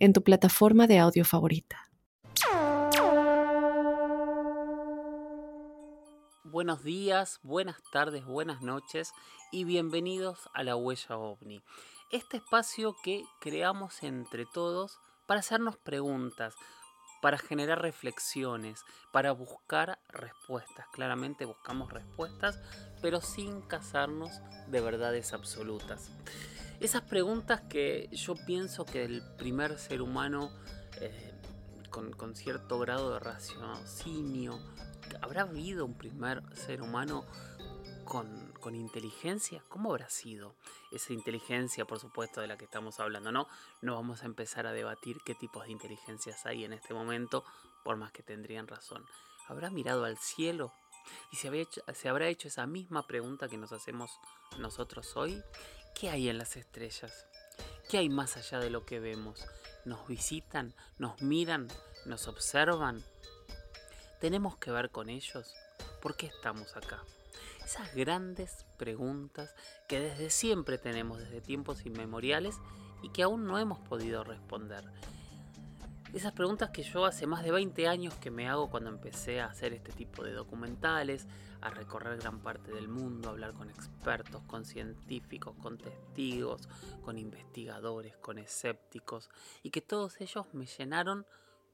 en tu plataforma de audio favorita. Buenos días, buenas tardes, buenas noches y bienvenidos a la Huella OVNI. Este espacio que creamos entre todos para hacernos preguntas, para generar reflexiones, para buscar respuestas. Claramente buscamos respuestas, pero sin casarnos de verdades absolutas. Esas preguntas que yo pienso que el primer ser humano eh, con, cierto grado de raciocinio, ¿habrá habido un primer ser humano con, inteligencia? ¿Cómo habrá sido esa inteligencia, por supuesto, de la que estamos hablando? No, no vamos a empezar a debatir qué tipos de inteligencias hay en este momento, por más que tendrían razón. ¿Habrá mirado al cielo? ¿Y se, se habrá hecho esa misma pregunta que nos hacemos nosotros hoy? ¿Qué hay en las estrellas? ¿Qué hay más allá de lo que vemos? ¿Nos visitan? ¿Nos miran? ¿Nos observan? ¿Tenemos que ver con ellos? ¿Por qué estamos acá? Esas grandes preguntas que desde siempre tenemos, desde tiempos inmemoriales, y que aún no hemos podido responder. Esas preguntas que yo hace más de 20 años que me hago cuando empecé a hacer este tipo de documentales, a recorrer gran parte del mundo, a hablar con expertos, con científicos, con testigos, con investigadores, con escépticos, y que todos ellos me llenaron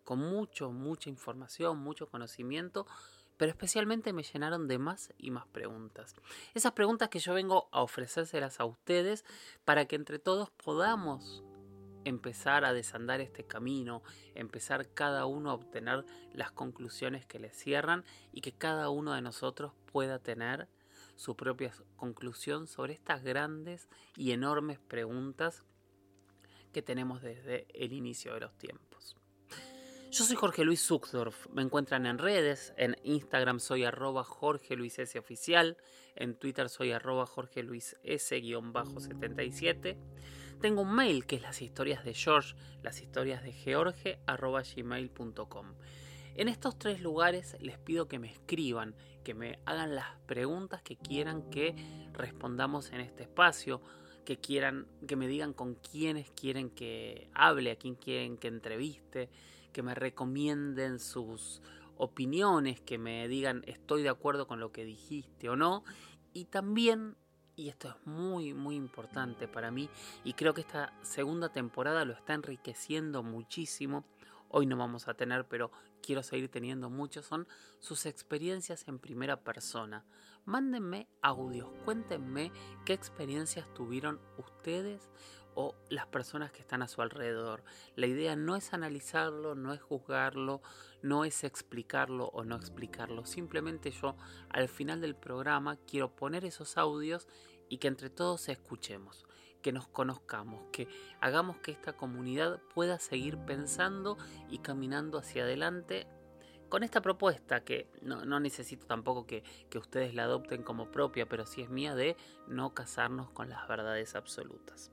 con mucho, mucha información, mucho conocimiento, pero especialmente me llenaron de más y más preguntas. Esas preguntas que yo vengo a ofrecérselas a ustedes para que entre todos podamos empezar a desandar este camino, empezar cada uno a obtener las conclusiones que le cierran y que cada uno de nosotros pueda tener su propia conclusión sobre estas grandes y enormes preguntas que tenemos desde el inicio de los tiempos. Yo soy Jorge Luis Zuckdorf, me encuentran en redes, en Instagram soy arroba Jorge Luis S oficial, en Twitter soy arroba Jorge Luis S-77 tengo un mail que es las historias de George, las historias de George, arroba gmail.com. En estos tres lugares les pido que me escriban, que me hagan las preguntas que quieran que respondamos en este espacio, que quieran, que me digan con quiénes quieren que hable, a quién quieren que entreviste, que me recomienden sus opiniones, que me digan estoy de acuerdo con lo que dijiste o no. Y también y esto es muy muy importante para mí y creo que esta segunda temporada lo está enriqueciendo muchísimo. Hoy no vamos a tener, pero quiero seguir teniendo muchos, son sus experiencias en primera persona. Mándenme audios, cuéntenme qué experiencias tuvieron ustedes o las personas que están a su alrededor. La idea no es analizarlo, no es juzgarlo, no es explicarlo o no explicarlo. Simplemente yo al final del programa quiero poner esos audios y que entre todos escuchemos, que nos conozcamos, que hagamos que esta comunidad pueda seguir pensando y caminando hacia adelante con esta propuesta que no, necesito tampoco que, ustedes la adopten como propia, pero sí es mía de no casarnos con las verdades absolutas.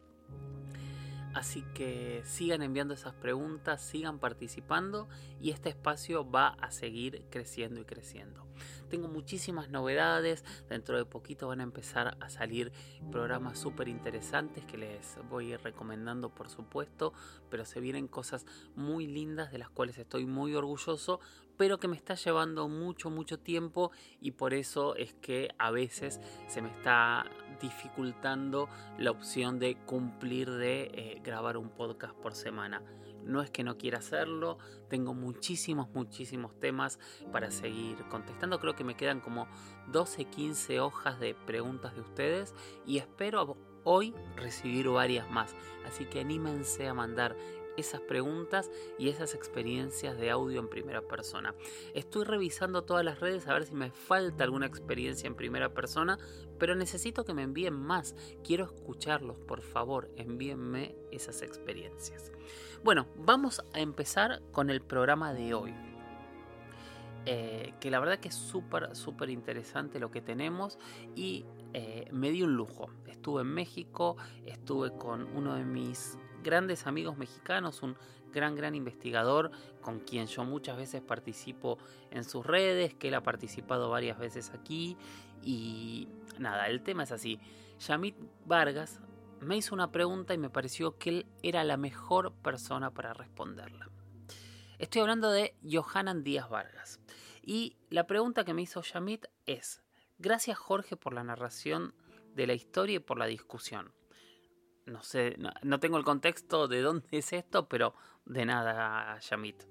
Así que sigan enviando esas preguntas, sigan participando y este espacio va a seguir creciendo y creciendo. Tengo muchísimas novedades, dentro de poquito van a empezar a salir programas súper interesantes que les voy a recomendando por supuesto, pero se vienen cosas muy lindas de las cuales estoy muy orgulloso pero que me está llevando mucho, mucho tiempo y por eso es que a veces se me está dificultando la opción de cumplir de eh, grabar un podcast por semana. No es que no quiera hacerlo, tengo muchísimos, muchísimos temas para seguir contestando. Creo que me quedan como 12, 15 hojas de preguntas de ustedes y espero hoy recibir varias más. Así que anímense a mandar esas preguntas y esas experiencias de audio en primera persona. Estoy revisando todas las redes a ver si me falta alguna experiencia en primera persona, pero necesito que me envíen más. Quiero escucharlos, por favor, envíenme esas experiencias. Bueno, vamos a empezar con el programa de hoy. Eh, que la verdad que es súper, súper interesante lo que tenemos y eh, me di un lujo. Estuve en México, estuve con uno de mis grandes amigos mexicanos, un gran, gran investigador con quien yo muchas veces participo en sus redes, que él ha participado varias veces aquí y nada, el tema es así. Yamit Vargas me hizo una pregunta y me pareció que él era la mejor persona para responderla. Estoy hablando de Johanan Díaz Vargas. Y la pregunta que me hizo Yamit es, gracias Jorge por la narración de la historia y por la discusión. No sé, no, tengo el contexto de dónde es esto, pero de nada, Yamit.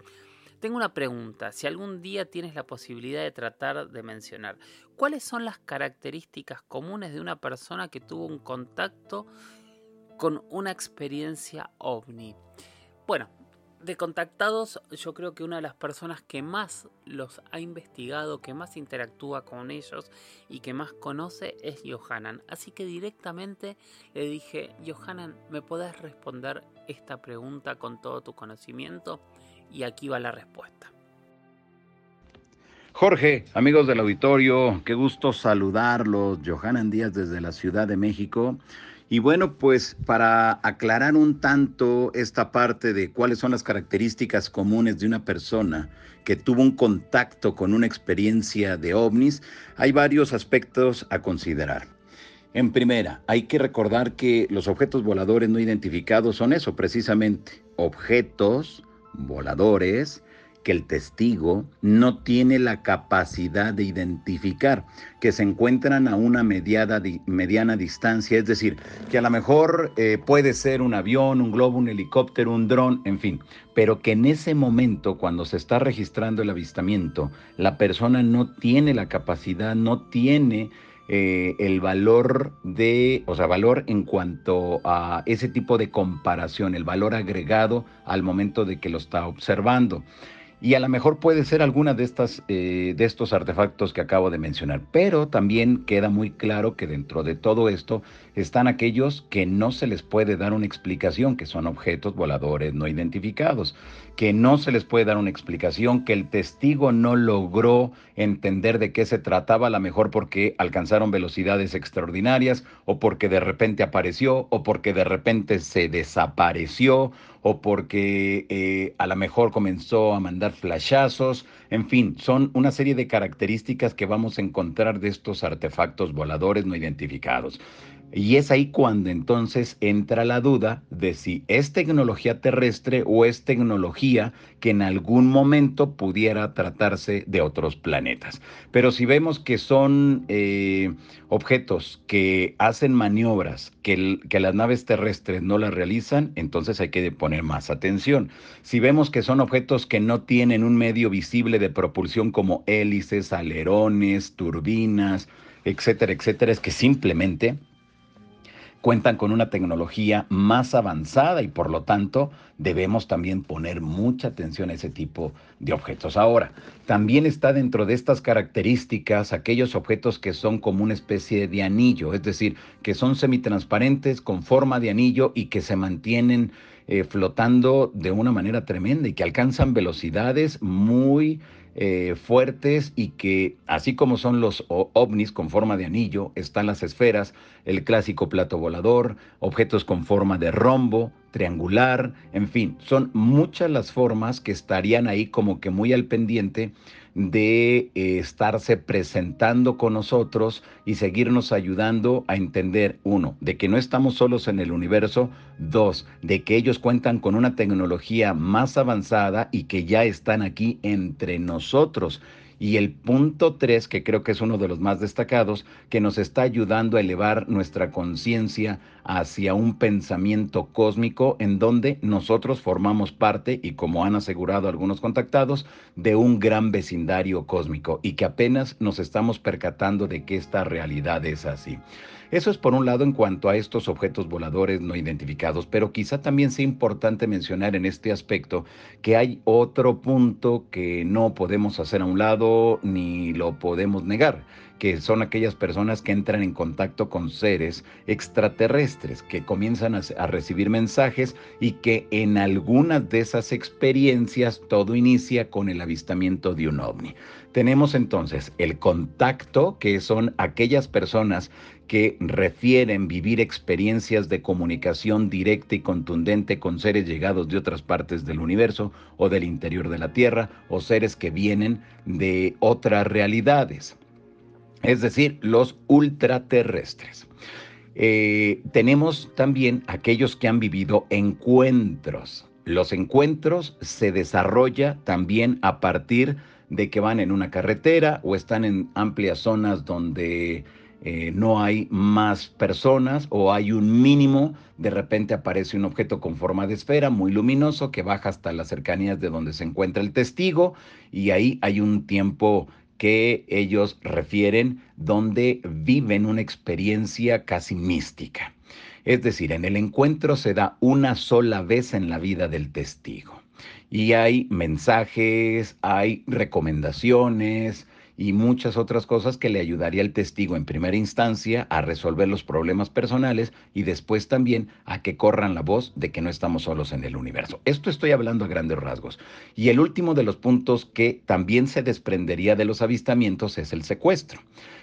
Tengo una pregunta, si algún día tienes la posibilidad de tratar de mencionar, ¿cuáles son las características comunes de una persona que tuvo un contacto con una experiencia ovni? Bueno, de contactados, yo creo que una de las personas que más los ha investigado, que más interactúa con ellos y que más conoce es Johanan. Así que directamente le dije, Johanan, ¿me podés responder esta pregunta con todo tu conocimiento? Y aquí va la respuesta. Jorge, amigos del auditorio, qué gusto saludarlos. Johanan Díaz desde la Ciudad de México. Y bueno, pues para aclarar un tanto esta parte de cuáles son las características comunes de una persona que tuvo un contacto con una experiencia de ovnis, hay varios aspectos a considerar. En primera, hay que recordar que los objetos voladores no identificados son eso, precisamente, objetos voladores que el testigo no tiene la capacidad de identificar, que se encuentran a una mediana distancia, es decir, que a lo mejor eh, puede ser un avión, un globo, un helicóptero, un dron, en fin, pero que en ese momento, cuando se está registrando el avistamiento, la persona no tiene la capacidad, no tiene... Eh, el valor de, o sea, valor en cuanto a ese tipo de comparación, el valor agregado al momento de que lo está observando y a lo mejor puede ser alguna de estas eh, de estos artefactos que acabo de mencionar. Pero también queda muy claro que dentro de todo esto están aquellos que no se les puede dar una explicación que son objetos voladores no identificados que no se les puede dar una explicación que el testigo no logró entender de qué se trataba a lo mejor porque alcanzaron velocidades extraordinarias o porque de repente apareció o porque de repente se desapareció o porque eh, a lo mejor comenzó a mandar flashazos, en fin, son una serie de características que vamos a encontrar de estos artefactos voladores no identificados. Y es ahí cuando entonces entra la duda de si es tecnología terrestre o es tecnología que en algún momento pudiera tratarse de otros planetas. Pero si vemos que son eh, objetos que hacen maniobras que, que las naves terrestres no las realizan, entonces hay que poner más atención. Si vemos que son objetos que no tienen un medio visible de propulsión como hélices, alerones, turbinas, etcétera, etcétera, es que simplemente cuentan con una tecnología más avanzada y por lo tanto debemos también poner mucha atención a ese tipo de objetos. Ahora, también está dentro de estas características aquellos objetos que son como una especie de anillo, es decir, que son semitransparentes con forma de anillo y que se mantienen eh, flotando de una manera tremenda y que alcanzan velocidades muy eh, fuertes y que así como son los ovnis con forma de anillo, están las esferas, el clásico plato volador, objetos con forma de rombo, triangular, en fin, son muchas las formas que estarían ahí como que muy al pendiente de eh, estarse presentando con nosotros y seguirnos ayudando a entender, uno, de que no estamos solos en el universo, dos, de que ellos cuentan con una tecnología más avanzada y que ya están aquí entre nosotros. Y el punto tres, que creo que es uno de los más destacados, que nos está ayudando a elevar nuestra conciencia hacia un pensamiento cósmico en donde nosotros formamos parte, y como han asegurado algunos contactados, de un gran vecindario cósmico y que apenas nos estamos percatando de que esta realidad es así. Eso es por un lado en cuanto a estos objetos voladores no identificados, pero quizá también sea importante mencionar en este aspecto que hay otro punto que no podemos hacer a un lado ni lo podemos negar que son aquellas personas que entran en contacto con seres extraterrestres, que comienzan a, a, recibir mensajes y que en algunas de esas experiencias todo inicia con el avistamiento de un ovni. Tenemos entonces el contacto, que son aquellas personas que refieren vivir experiencias de comunicación directa y contundente con seres llegados de otras partes del universo o del interior de la Tierra o seres que vienen de otras realidades es decir, los ultraterrestres. Eh, tenemos también aquellos que han vivido encuentros. Los encuentros se desarrolla también a partir de que van en una carretera o están en amplias zonas donde eh, no hay más personas o hay un mínimo, de repente aparece un objeto con forma de esfera muy luminoso que baja hasta las cercanías de donde se encuentra el testigo y ahí hay un tiempo que ellos refieren donde viven una experiencia casi mística. Es decir, en el encuentro se da una sola vez en la vida del testigo. Y hay mensajes, hay recomendaciones, y muchas otras cosas que le ayudaría al testigo en primera instancia a resolver los problemas personales y después también a que corran la voz de que no estamos solos en el universo. Esto estoy hablando a grandes rasgos. Y el último de los puntos que también se desprendería de los avistamientos es el secuestro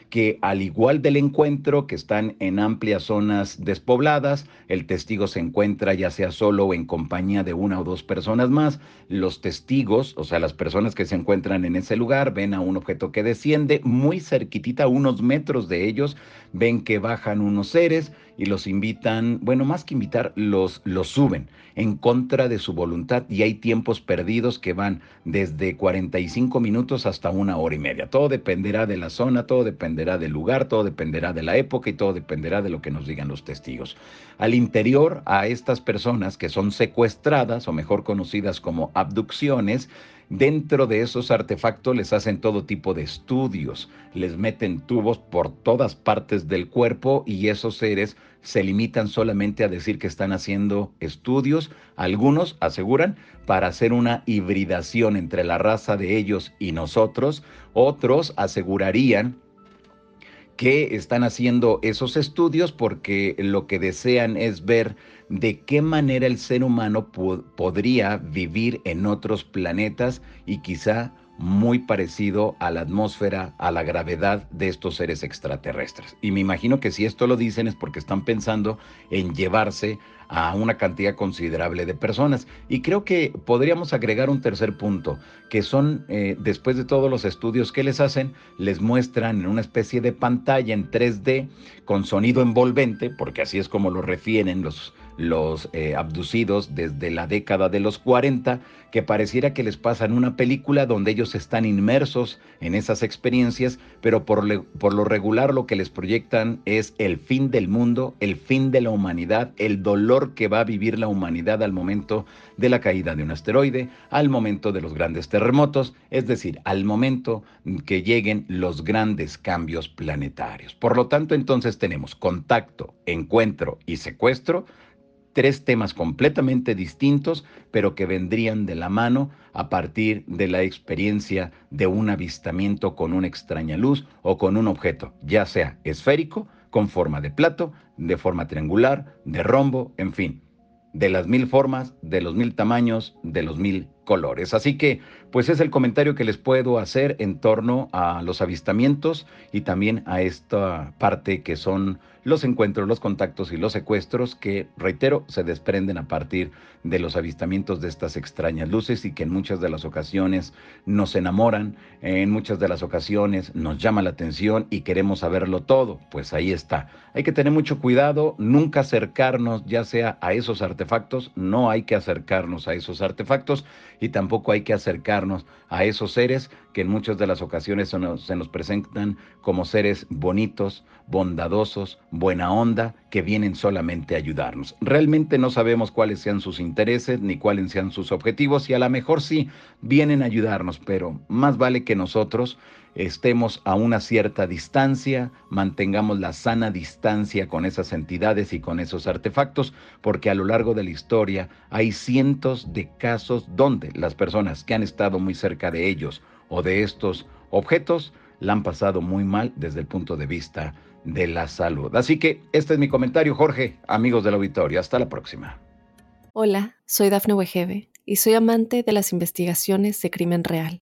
que al igual del encuentro, que están en amplias zonas despobladas, el testigo se encuentra ya sea solo o en compañía de una o dos personas más, los testigos, o sea, las personas que se encuentran en ese lugar, ven a un objeto que desciende muy cerquitita, unos metros de ellos, ven que bajan unos seres y los invitan, bueno, más que invitar, los, los suben en contra de su voluntad y hay tiempos perdidos que van desde 45 minutos hasta una hora y media. Todo dependerá de la zona, todo dependerá del lugar, todo dependerá de la época y todo dependerá de lo que nos digan los testigos. Al interior, a estas personas que son secuestradas o mejor conocidas como abducciones, Dentro de esos artefactos les hacen todo tipo de estudios, les meten tubos por todas partes del cuerpo y esos seres se limitan solamente a decir que están haciendo estudios, algunos aseguran, para hacer una hibridación entre la raza de ellos y nosotros, otros asegurarían que están haciendo esos estudios porque lo que desean es ver de qué manera el ser humano podría vivir en otros planetas y quizá muy parecido a la atmósfera, a la gravedad de estos seres extraterrestres. Y me imagino que si esto lo dicen es porque están pensando en llevarse a una cantidad considerable de personas. Y creo que podríamos agregar un tercer punto, que son, eh, después de todos los estudios que les hacen, les muestran en una especie de pantalla en 3D con sonido envolvente, porque así es como lo refieren los los eh, abducidos desde la década de los 40, que pareciera que les pasan una película donde ellos están inmersos en esas experiencias, pero por, por lo regular lo que les proyectan es el fin del mundo, el fin de la humanidad, el dolor que va a vivir la humanidad al momento de la caída de un asteroide, al momento de los grandes terremotos, es decir, al momento que lleguen los grandes cambios planetarios. Por lo tanto, entonces tenemos contacto, encuentro y secuestro tres temas completamente distintos, pero que vendrían de la mano a partir de la experiencia de un avistamiento con una extraña luz o con un objeto, ya sea esférico, con forma de plato, de forma triangular, de rombo, en fin, de las mil formas, de los mil tamaños, de los mil colores. Así que, pues es el comentario que les puedo hacer en torno a los avistamientos y también a esta parte que son los encuentros, los contactos y los secuestros que, reitero, se desprenden a partir de los avistamientos de estas extrañas luces y que en muchas de las ocasiones nos enamoran, en muchas de las ocasiones nos llama la atención y queremos saberlo todo. Pues ahí está. Hay que tener mucho cuidado, nunca acercarnos ya sea a esos artefactos, no hay que acercarnos a esos artefactos y tampoco hay que acercarnos a esos seres que en muchas de las ocasiones se nos, se nos presentan como seres bonitos, bondadosos, buena onda, que vienen solamente a ayudarnos. Realmente no sabemos cuáles sean sus intereses ni cuáles sean sus objetivos y a lo mejor sí vienen a ayudarnos, pero más vale que nosotros estemos a una cierta distancia, mantengamos la sana distancia con esas entidades y con esos artefactos, porque a lo largo de la historia hay cientos de casos donde las personas que han estado muy cerca de ellos o de estos objetos la han pasado muy mal desde el punto de vista de la salud. Así que este es mi comentario, Jorge, amigos del auditorio. Hasta la próxima. Hola, soy Dafne Wegebe y soy amante de las investigaciones de crimen real.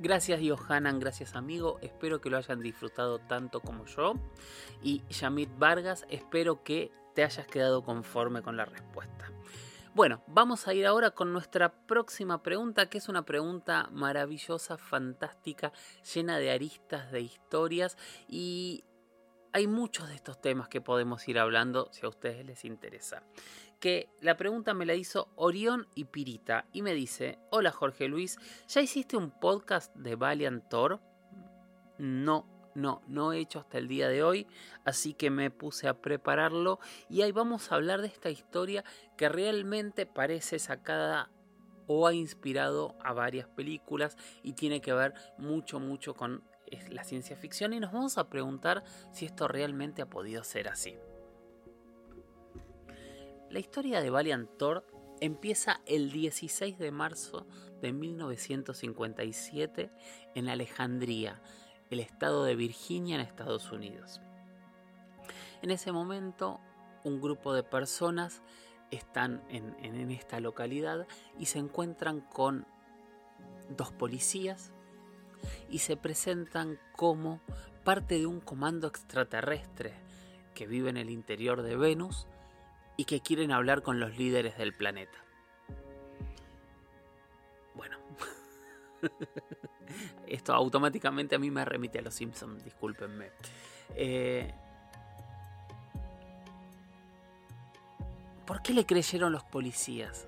Gracias Johanan, gracias amigo, espero que lo hayan disfrutado tanto como yo. Y Yamit Vargas, espero que te hayas quedado conforme con la respuesta. Bueno, vamos a ir ahora con nuestra próxima pregunta, que es una pregunta maravillosa, fantástica, llena de aristas, de historias y hay muchos de estos temas que podemos ir hablando si a ustedes les interesa que la pregunta me la hizo Orión y Pirita y me dice, hola Jorge Luis, ¿ya hiciste un podcast de Valiant Thor? No, no, no he hecho hasta el día de hoy, así que me puse a prepararlo y ahí vamos a hablar de esta historia que realmente parece sacada o ha inspirado a varias películas y tiene que ver mucho, mucho con la ciencia ficción y nos vamos a preguntar si esto realmente ha podido ser así. La historia de Valiant Thor empieza el 16 de marzo de 1957 en Alejandría, el estado de Virginia en Estados Unidos. En ese momento, un grupo de personas están en, en, esta localidad y se encuentran con dos policías y se presentan como parte de un comando extraterrestre que vive en el interior de Venus y que quieren hablar con los líderes del planeta. Bueno, esto automáticamente a mí me remite a los Simpsons, discúlpenme. Eh, ¿Por qué le creyeron los policías?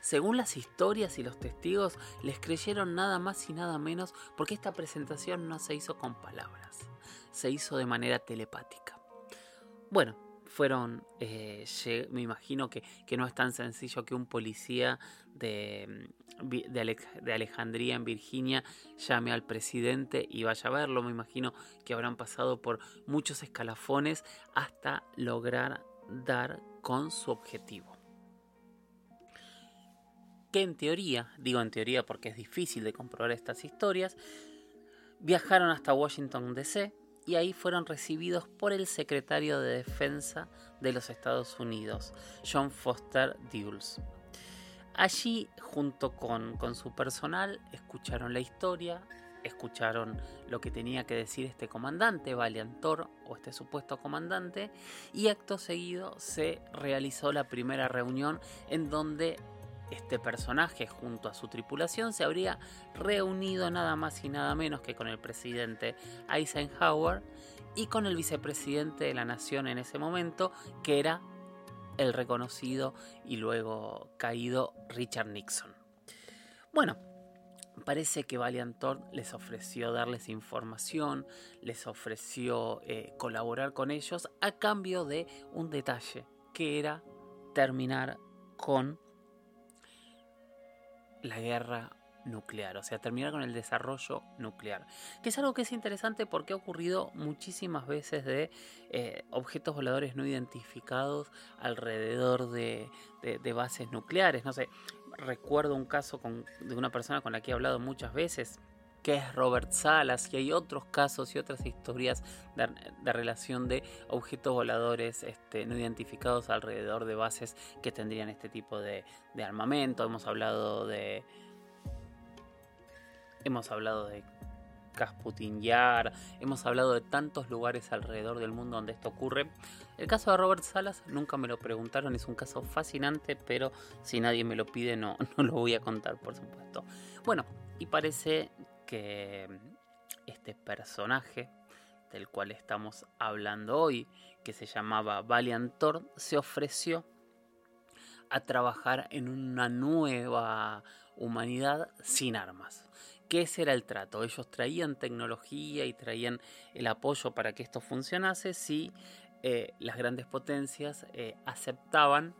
Según las historias y los testigos, les creyeron nada más y nada menos porque esta presentación no se hizo con palabras, se hizo de manera telepática. Bueno, fueron, eh, me imagino que, no es tan sencillo que un policía de, mm, de, Alejandría en Virginia llame al presidente y vaya a verlo, me imagino que habrán pasado por muchos escalafones hasta lograr dar con su objetivo. Que en teoría, digo en teoría porque es difícil de comprobar estas historias, viajaron hasta Washington DC, y ahí fueron recibidos por el secretario de Defensa de los Estados Unidos, John Foster Dulles. Allí, junto con, con su personal, escucharon la historia, escucharon lo que tenía que decir este comandante, Valiantor, o este supuesto comandante, y acto seguido se realizó la primera reunión en donde este personaje junto a su tripulación se habría reunido nada más y nada menos que con el presidente Eisenhower y con el vicepresidente de la nación en ese momento, que era el reconocido y luego caído Richard Nixon. Bueno, parece que Valiant les ofreció darles información, les ofreció eh, colaborar con ellos a cambio de un detalle, que era terminar con la guerra nuclear, o sea, terminar con el desarrollo nuclear, que es algo que es interesante porque ha ocurrido muchísimas veces de eh, objetos voladores no identificados alrededor de, bases nucleares, no sé, recuerdo un caso de una persona con la que he hablado muchas veces, que es Robert Salas, y hay otros casos y otras historias de, relación de objetos voladores este, no identificados alrededor de bases que tendrían este tipo de, armamento. Hemos hablado de hemos hablado de Kasputin Yar, hemos hablado de tantos lugares alrededor del mundo donde esto ocurre. El caso de Robert Salas nunca me lo preguntaron, es un caso fascinante, pero si nadie me lo pide no, no lo voy a contar, por supuesto. Bueno, y parece que este personaje del cual estamos hablando hoy, que se llamaba Valiant Thor, se ofreció a trabajar en una nueva humanidad sin armas. Que ese era el trato. Ellos traían tecnología y traían el apoyo para que esto funcionase si eh, las grandes potencias eh, aceptaban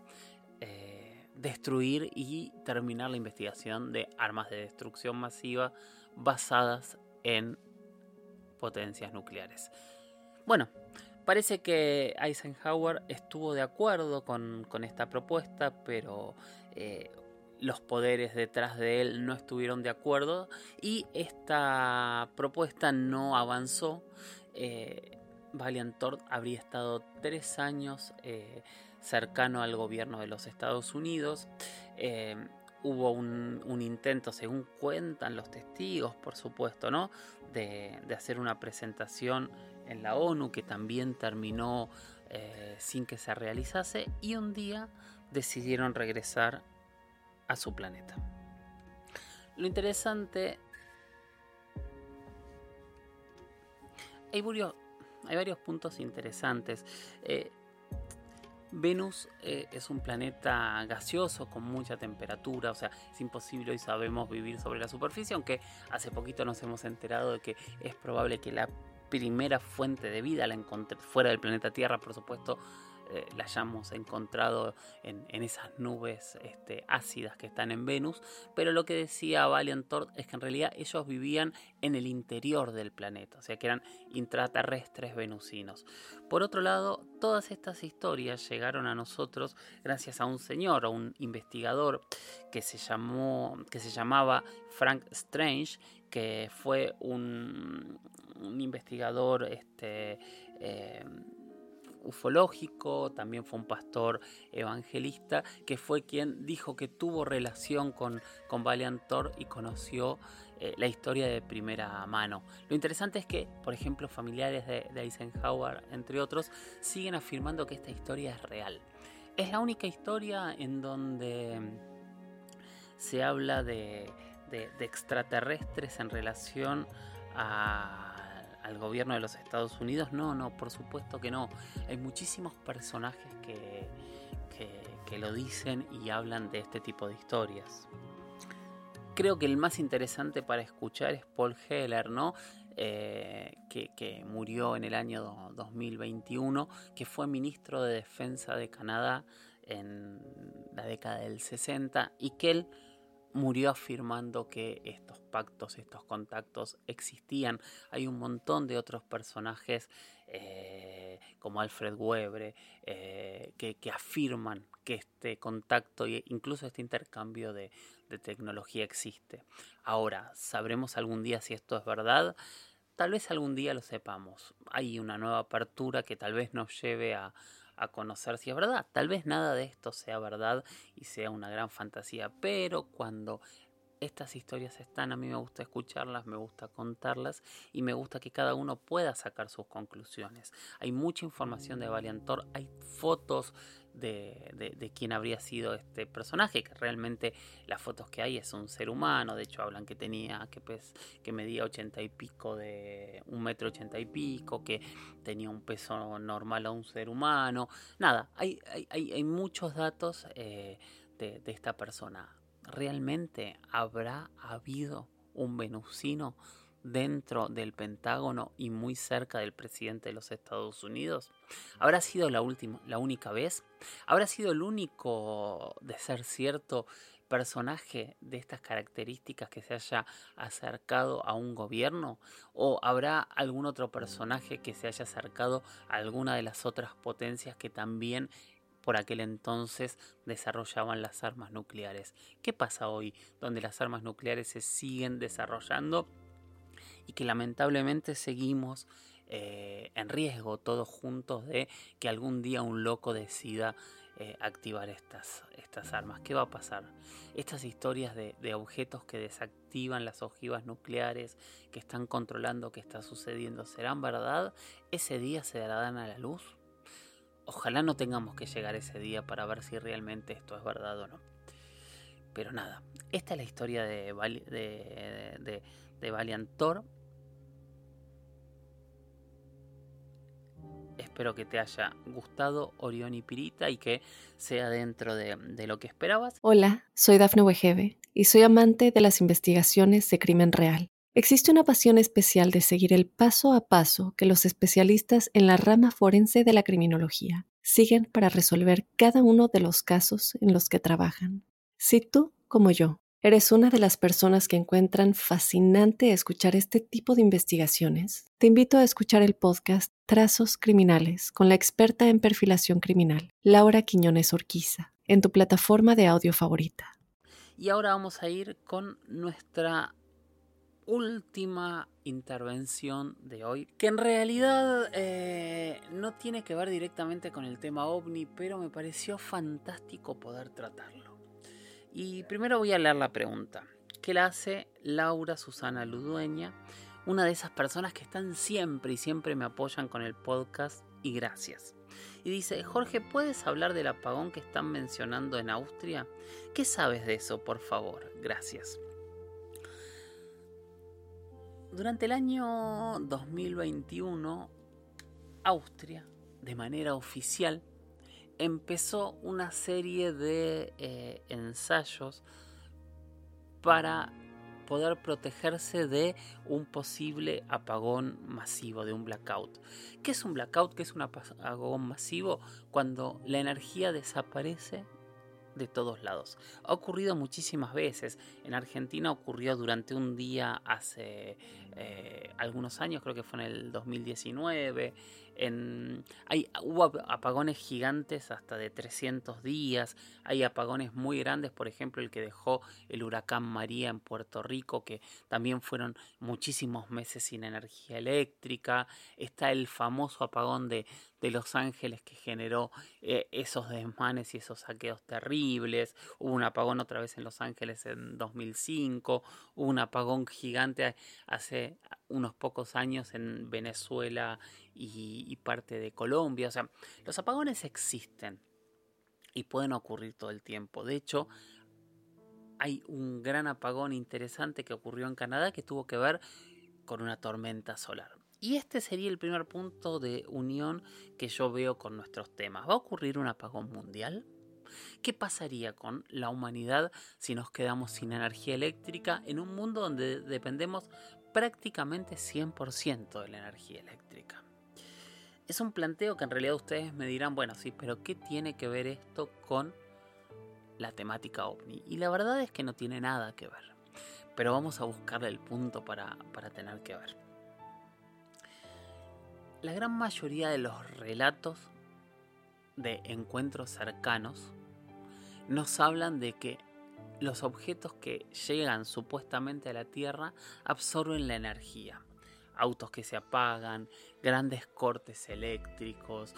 eh, destruir y terminar la investigación de armas de destrucción masiva basadas en potencias nucleares. Bueno, parece que Eisenhower estuvo de acuerdo con, esta propuesta, pero los poderes detrás de él no estuvieron de acuerdo y esta propuesta no avanzó. Valiant Thor habría estado tres años eh, cercano al gobierno de los Estados Unidos. Eh, hubo un, intento, según cuentan los testigos, por supuesto, ¿no? De, hacer una presentación en la ONU que también terminó eh, sin que se realizase y un día decidieron regresar a su planeta. Lo interesante... Ahí murió hay varios puntos interesantes. Eh, Venus eh, es un planeta gaseoso con mucha temperatura, o sea, es imposible hoy sabemos vivir sobre la superficie, aunque hace poquito nos hemos enterado de que es probable que la primera fuente de vida la encontré fuera del planeta Tierra, por supuesto, eh, la hayamos encontrado en, esas nubes este, ácidas que están en Venus, pero lo que decía Valiant es que en realidad ellos vivían en el interior del planeta, o sea que eran intraterrestres venusinos. Por otro lado, todas estas historias llegaron a nosotros gracias a un señor, a un investigador que se, llamó, que se llamaba Frank Strange, que fue un, investigador este, eh, ufológico, también fue un pastor evangelista, que fue quien dijo que tuvo relación con, con Valiant Thor y conoció eh, la historia de primera mano. Lo interesante es que, por ejemplo, familiares de, Eisenhower, entre otros, siguen afirmando que esta historia es real. Es la única historia en donde se habla de extraterrestres en relación a al gobierno de los Estados Unidos. No, no, por supuesto que no. Hay muchísimos personajes que, que, lo dicen y hablan de este tipo de historias. Creo que el más interesante para escuchar es Paul Heller, ¿no? Eh, que, que, murió en el año 2021, que fue ministro de Defensa de Canadá en la década del 60 y que él murió afirmando que estos pactos, estos contactos existían. Hay un montón de otros personajes eh, como Alfred Webre eh, que, afirman que este contacto e incluso este intercambio de, de tecnología existe. Ahora, ¿sabremos algún día si esto es verdad? Tal vez algún día lo sepamos. Hay una nueva apertura que tal vez nos lleve a, a conocer si es verdad. Tal vez nada de esto sea verdad y sea una gran fantasía, pero cuando estas historias están, a mí me gusta escucharlas, me gusta contarlas y me gusta que cada uno pueda sacar sus conclusiones. Hay mucha información de Valiantor, hay fotos de, de, quién habría sido este personaje, que realmente las fotos que hay es un ser humano, de hecho hablan que tenía, que, pues, que medía ochenta y pico de un metro ochenta y pico, que tenía un peso normal a un ser humano, nada, hay, hay, hay muchos datos eh, de esta persona. ¿Realmente habrá habido un venusino dentro del Pentágono y muy cerca del presidente de los Estados Unidos? ¿Habrá sido la, última, la única vez? ¿Habrá sido el único, de ser cierto, personaje de estas características que se haya acercado a un gobierno? ¿O habrá algún otro personaje que se haya acercado a alguna de las otras potencias que también por aquel entonces desarrollaban las armas nucleares? ¿Qué pasa hoy donde las armas nucleares se siguen desarrollando? Y que lamentablemente seguimos eh, en riesgo todos juntos de que algún día un loco decida eh, activar estas, estas armas. ¿Qué va a pasar? Estas historias de, de, objetos que desactivan las ojivas nucleares, que están controlando qué está sucediendo, ¿serán verdad? ¿Ese día se darán a la luz? Ojalá no tengamos que llegar ese día para ver si realmente esto es verdad o no. Pero nada, esta es la historia de, de, de, de Valiant Thor. Espero que te haya gustado Orión y Pirita y que sea dentro de, lo que esperabas. Hola, soy Dafne Wegebe y soy amante de las investigaciones de crimen real. Existe una pasión especial de seguir el paso a paso que los especialistas en la rama forense de la criminología siguen para resolver cada uno de los casos en los que trabajan. Si tú, como yo, ¿Eres una de las personas que encuentran fascinante escuchar este tipo de investigaciones? Te invito a escuchar el podcast Trazos Criminales con la experta en perfilación criminal, Laura Quiñones Orquiza, en tu plataforma de audio favorita. Y ahora vamos a ir con nuestra última intervención de hoy, que en realidad eh, no tiene que ver directamente con el tema ovni, pero me pareció fantástico poder tratarlo. Y primero voy a leer la pregunta, que la hace Laura Susana Ludueña, una de esas personas que están siempre y siempre me apoyan con el podcast y gracias. Y dice, Jorge, ¿puedes hablar del apagón que están mencionando en Austria? ¿Qué sabes de eso, por favor? Gracias. Durante el año 2021, Austria, de manera oficial, empezó una serie de eh, ensayos para poder protegerse de un posible apagón masivo, de un blackout. ¿Qué es un blackout? ¿Qué es un apagón masivo? Cuando la energía desaparece de todos lados. Ha ocurrido muchísimas veces. En Argentina ocurrió durante un día hace eh, algunos años, creo que fue en el 2019. Hay, hubo apagones gigantes hasta de 300 días, hay apagones muy grandes, por ejemplo el que dejó el huracán María en Puerto Rico, que también fueron muchísimos meses sin energía eléctrica, está el famoso apagón de, de Los Ángeles que generó eh, esos desmanes y esos saqueos terribles, hubo un apagón otra vez en Los Ángeles en 2005, hubo un apagón gigante hace unos pocos años en Venezuela y, parte de Colombia. O sea, los apagones existen y pueden ocurrir todo el tiempo. De hecho, hay un gran apagón interesante que ocurrió en Canadá que tuvo que ver con una tormenta solar. Y este sería el primer punto de unión que yo veo con nuestros temas. ¿Va a ocurrir un apagón mundial? ¿Qué pasaría con la humanidad si nos quedamos sin energía eléctrica en un mundo donde dependemos prácticamente 100% de la energía eléctrica? Es un planteo que en realidad ustedes me dirán, bueno, sí, pero ¿qué tiene que ver esto con la temática ovni? Y la verdad es que no tiene nada que ver. Pero vamos a buscarle el punto para, para tener que ver. La gran mayoría de los relatos de encuentros cercanos nos hablan de que los objetos que llegan supuestamente a la Tierra absorben la energía autos que se apagan, grandes cortes eléctricos.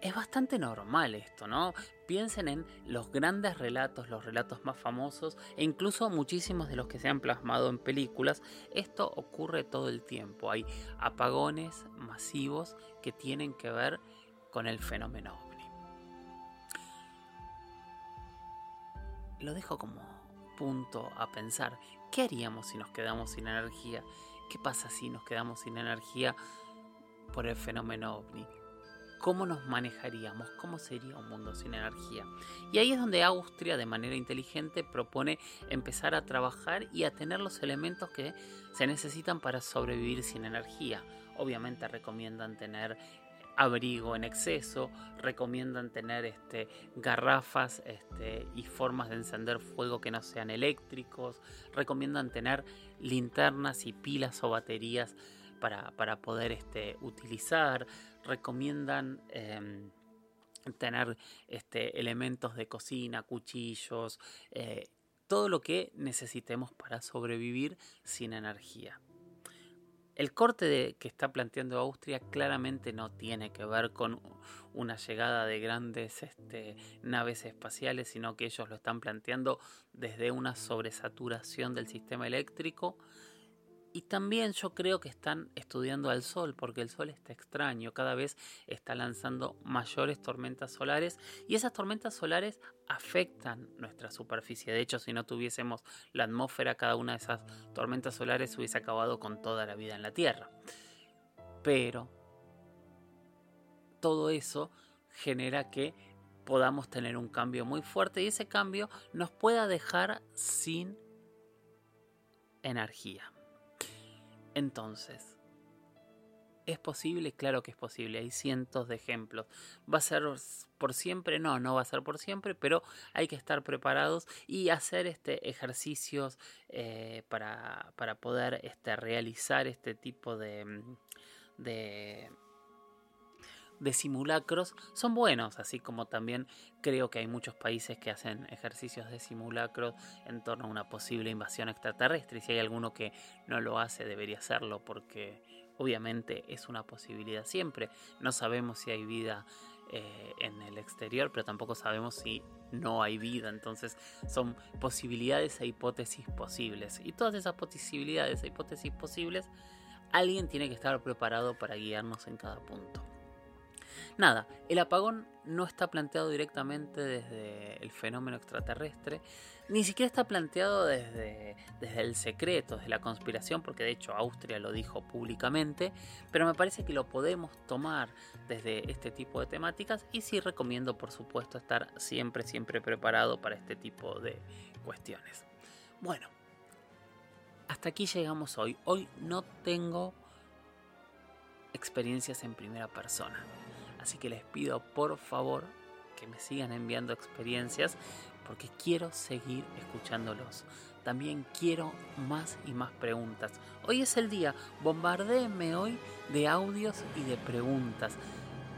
Es bastante normal esto, ¿no? Piensen en los grandes relatos, los relatos más famosos e incluso muchísimos de los que se han plasmado en películas. Esto ocurre todo el tiempo. Hay apagones masivos que tienen que ver con el fenómeno ovni. Lo dejo como punto a pensar. ¿Qué haríamos si nos quedamos sin energía? ¿Qué pasa si nos quedamos sin energía por el fenómeno ovni? ¿Cómo nos manejaríamos? ¿Cómo sería un mundo sin energía? Y ahí es donde Austria, de manera inteligente, propone empezar a trabajar y a tener los elementos que se necesitan para sobrevivir sin energía. Obviamente recomiendan tener abrigo en exceso, recomiendan tener este, garrafas este, y formas de encender fuego que no sean eléctricos, recomiendan tener linternas y pilas o baterías para, poder este, utilizar, recomiendan em, tener este, elementos de cocina, cuchillos, eh, todo lo que necesitemos para sobrevivir sin energía. El corte que está planteando Austria claramente no tiene que ver con una llegada de grandes este, naves espaciales, sino que ellos lo están planteando desde una sobresaturación del sistema eléctrico y también yo creo que están estudiando al Sol, porque el Sol está extraño, cada vez está lanzando mayores tormentas solares y esas tormentas solares afectan nuestra superficie. De hecho, si no tuviésemos la atmósfera, cada una de esas tormentas solares hubiese acabado con toda la vida en la Tierra. Pero todo eso genera que podamos tener un cambio muy fuerte y ese cambio nos pueda dejar sin energía. Entonces, ¿es posible? Claro que es posible, hay cientos de ejemplos. ¿Va a ser por siempre? No, no va a ser por siempre, pero hay que estar preparados y hacer este ejercicios eh, para, poder este, realizar este tipo de de simulacros son buenos, así como también creo que hay muchos países que hacen ejercicios de simulacros en torno a una posible invasión extraterrestre si hay alguno que no lo hace debería hacerlo porque obviamente es una posibilidad siempre. No sabemos si hay vida eh, en el exterior, pero tampoco sabemos si no hay vida. Entonces son posibilidades e hipótesis posibles. Y todas esas posibilidades e hipótesis posibles, alguien tiene que estar preparado para guiarnos en cada punto. Nada, el apagón no está planteado directamente desde el fenómeno extraterrestre, ni siquiera está planteado desde, desde el secreto, desde la conspiración, porque de hecho Austria lo dijo públicamente, pero me parece que lo podemos tomar desde este tipo de temáticas y sí recomiendo por supuesto estar siempre, siempre preparado para este tipo de cuestiones. Bueno, hasta aquí llegamos hoy. Hoy no tengo experiencias en primera persona. Así que les pido por favor que me sigan enviando experiencias porque quiero seguir escuchándolos. También quiero más y más preguntas. Hoy es el día, bombardeenme hoy de audios y de preguntas.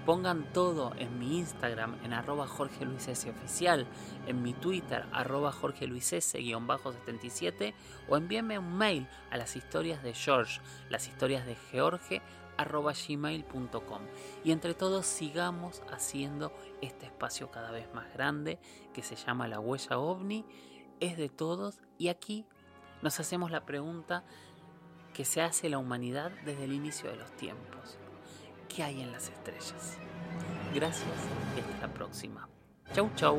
Pongan todo en mi Instagram en arroba Jorge Luis oficial, en mi Twitter arroba Jorge Luis S. 77 o envíenme un mail a las historias de George, las historias de George gmail.com y entre todos sigamos haciendo este espacio cada vez más grande que se llama la huella ovni es de todos y aquí nos hacemos la pregunta que se hace la humanidad desde el inicio de los tiempos. ¿qué hay en las estrellas? gracias y hasta la próxima. Chau chau